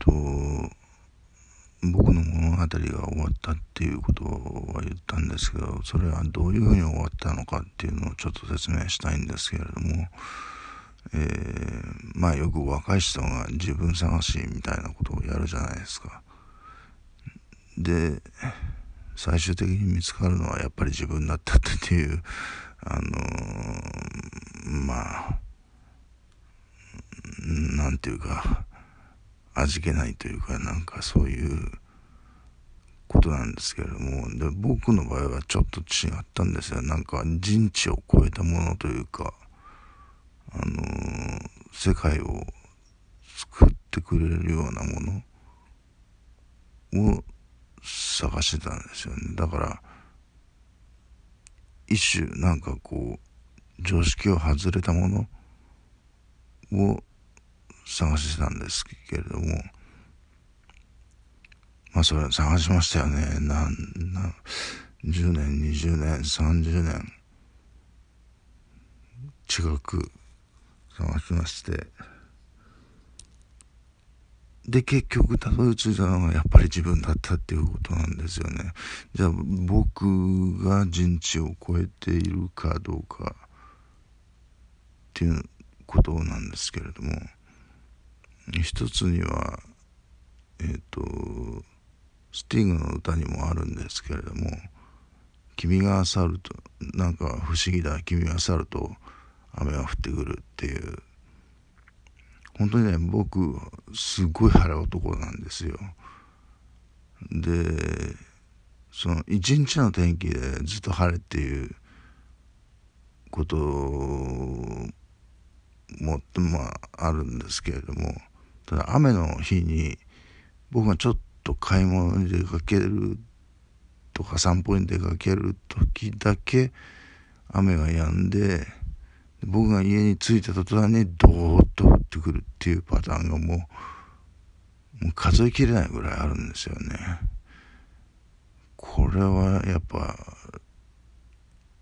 と僕の物語が終わったっていうことは言ったんですけどそれはどういうふうに終わったのかっていうのをちょっと説明したいんですけれども、えー、まあよく若い人が自分探しみたいなことをやるじゃないですか。で最終的に見つかるのはやっぱり自分だったっていうあのー、まあなんていうか味気ないというかなんかそういうことなんですけれどもで僕の場合はちょっと違ったんですよ。なんか人知を超えたものというかあのー、世界を作ってくれるようなものを探してたんですよね。だから一種なんかこう常識を外れたものを探してたんですけれどもまあそれ探しましたよね。なんな10年20年30年。近く探しまして。で結局たどり着いたのがやっぱり自分だったっていうことなんですよね。じゃあ僕が人知を超えているかどうかっていうことなんですけれども。一つにはえっ、ー、とスティングの歌にもあるんですけれども「君が去るとなんか不思議だ君が去ると雨が降ってくる」っていう本当にね僕すごい腹男なんですよ。でその一日の天気でずっと晴れっていうこともまああるんですけれどもただ雨の日に僕がちょっと買い物に出かけるとか散歩に出かける時だけ雨が止んで僕が家に着いた途端にドーッと降ってくるっていうパターンがもうもう数えきれないぐらいあるんですよね。これはやっぱ、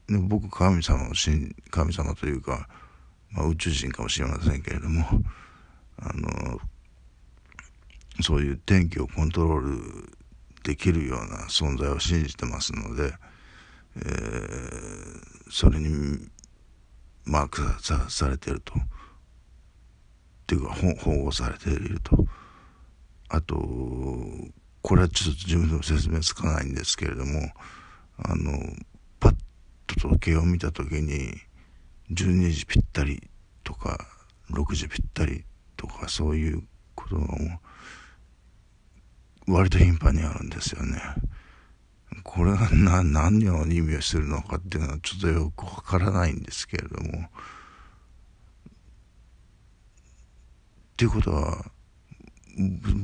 ね、僕神様を信神様というか、まあ、宇宙人かもしれませんけれどもあのそういう天気をコントロールできるような存在を信じてますので、えー、それにマークされてると。っていうか保護されていると。あとこれはちょっと自分でも説明つかないんですけれどもあのパッと時計を見た時に12時ぴったりとか6時ぴったりとかそういうことがもう割と頻繁にあるんですよね。これがな何を意味をするのかっていうのはちょっとよくわからないんですけれども。っていうことは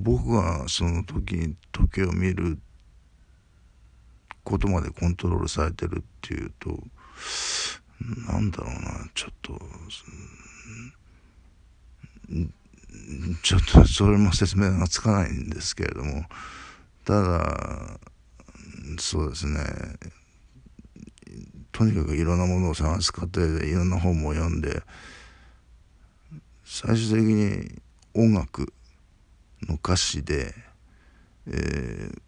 僕がその時に時計を見ることまでコントロールされてるっていうとなんだろうなちょっとちょっとそれも説明がつかないんですけれどもただそうですね。とにかくいろんなものを探す過程でいろんな本も読んで最終的に音楽の歌詞で、えー、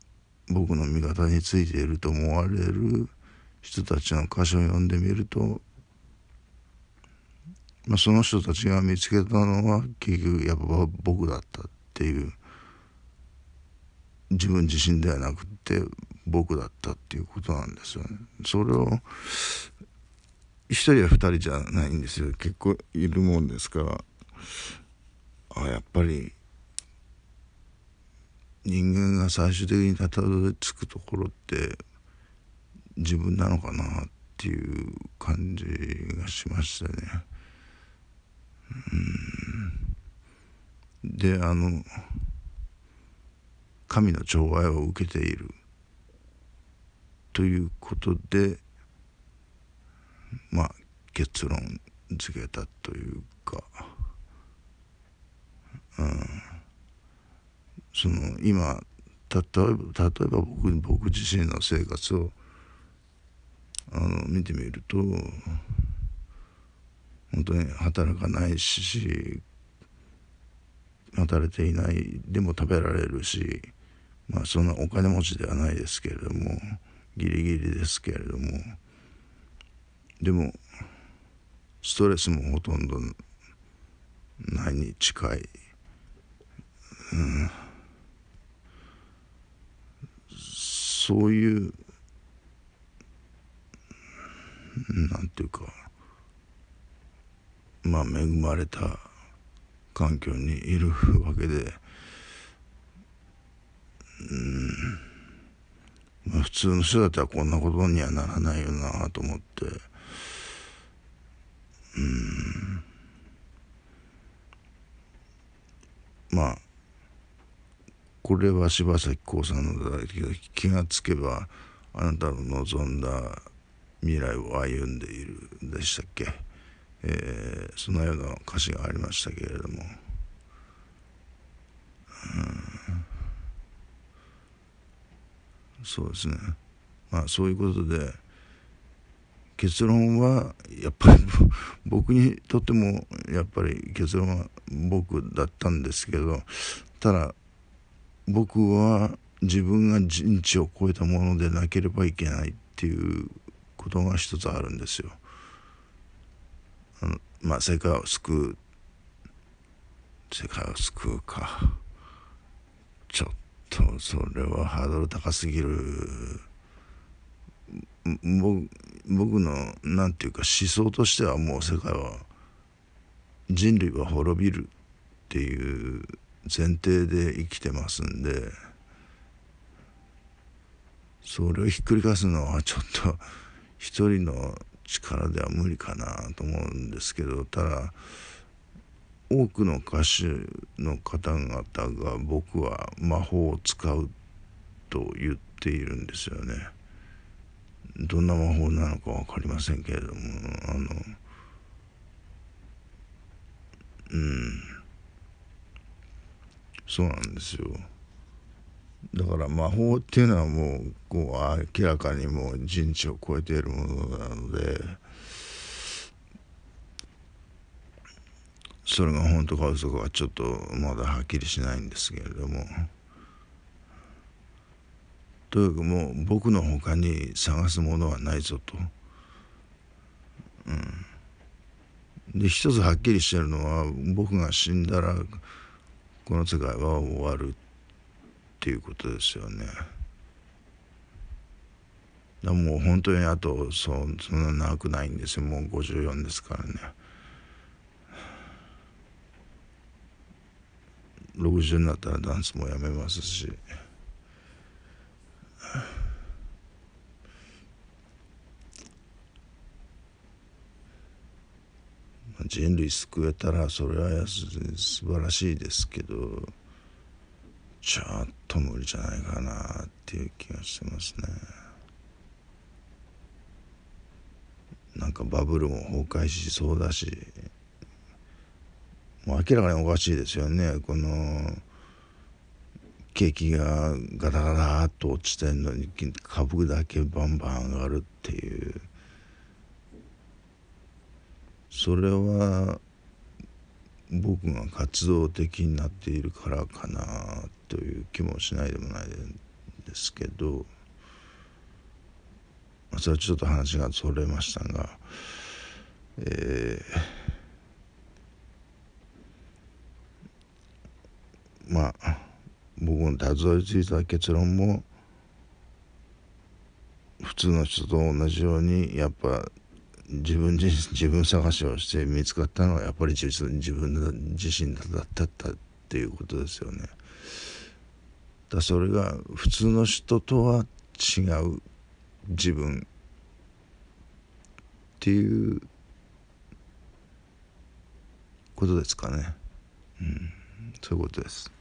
僕の味方についていると思われる人たちの歌詞を読んでみるとまあ、その人たちが見つけたのは結局やっぱ僕だったっていう自分自身ではなくて僕だったっていうことなんですよね。それを一人や二人じゃないんですよ結構いるもんですからあやっぱり人間が最終的にたどり着くところって自分なのかなっていう感じがしましたね。であの神の寵愛を受けている。ということでまあ結論付けたというか、うん、その今例えば例えば僕僕自身の生活をあの見てみると本当に働かないし働いていないでも食べられるしまあそんなお金持ちではないですけれどもギリギリですけれどもでもストレスもほとんどないに近い、うん、そういうなんていうかまあ恵まれた環境にいるわけでうん。まあ普通の人だったらこんなことにはならないよなと思って。うん。まあこれは柴咲コウさんのだけど気がつけばあなたの望んだ未来を歩んでいるでしたっけ、えー、そのような歌詞がありましたけれども、そうですね。まあそういうことで結論はやっぱり 僕にとってもやっぱり結論は僕だったんですけどただ僕は自分が人知を超えたものでなければいけないっていうことが一つあるんですよ。まあ世界を救う。世界を救うか。ちょっとそれはハードル高すぎる。僕僕の何て言うか思想としてはもう世界は人類は滅びるっていう前提で生きてますんで。それをひっくり返すのはちょっと一人の力では無理かなと思うんですけどただ多くの歌手の方々が僕は魔法を使うと言っているんですよね。どんな魔法なのか分かりませんけれどもあのうんそうなんですよ。だから魔法っていうのはもうこう明らかにもう人知を超えているものなのでそれが本当か嘘かはちょっとまだはっきりしないんですけれどもとにかくもう僕のほかに探すものはないぞと。で一つはっきりしてるのは僕が死んだらこの世界は終わるっていうことですよね。だもう本当にあとそそんな長くないんですよもう54ですからね。60になったらダンスもやめますし。人類救えたらそれは素晴らしいですけどちょっと無理じゃないかなっていう気がしてますね。なんかバブルも崩壊しそうだし。もう明らかにおかしいですよね。この景気がガタガタっと落ちてんのに株だけバンバン上がるっていう。それは僕が活動的になっているからかなという気もしないでもないですけどそれはちょっと話がそれましたが、えー、まあ僕のたどり着いた結論も普通の人と同じようにやっぱ自分自自分探しをして見つかったのはやっぱり自自分自身だったっていうことですよね。だそれが普通の人とは違う自分っていうことですかね。うん、そういうことです。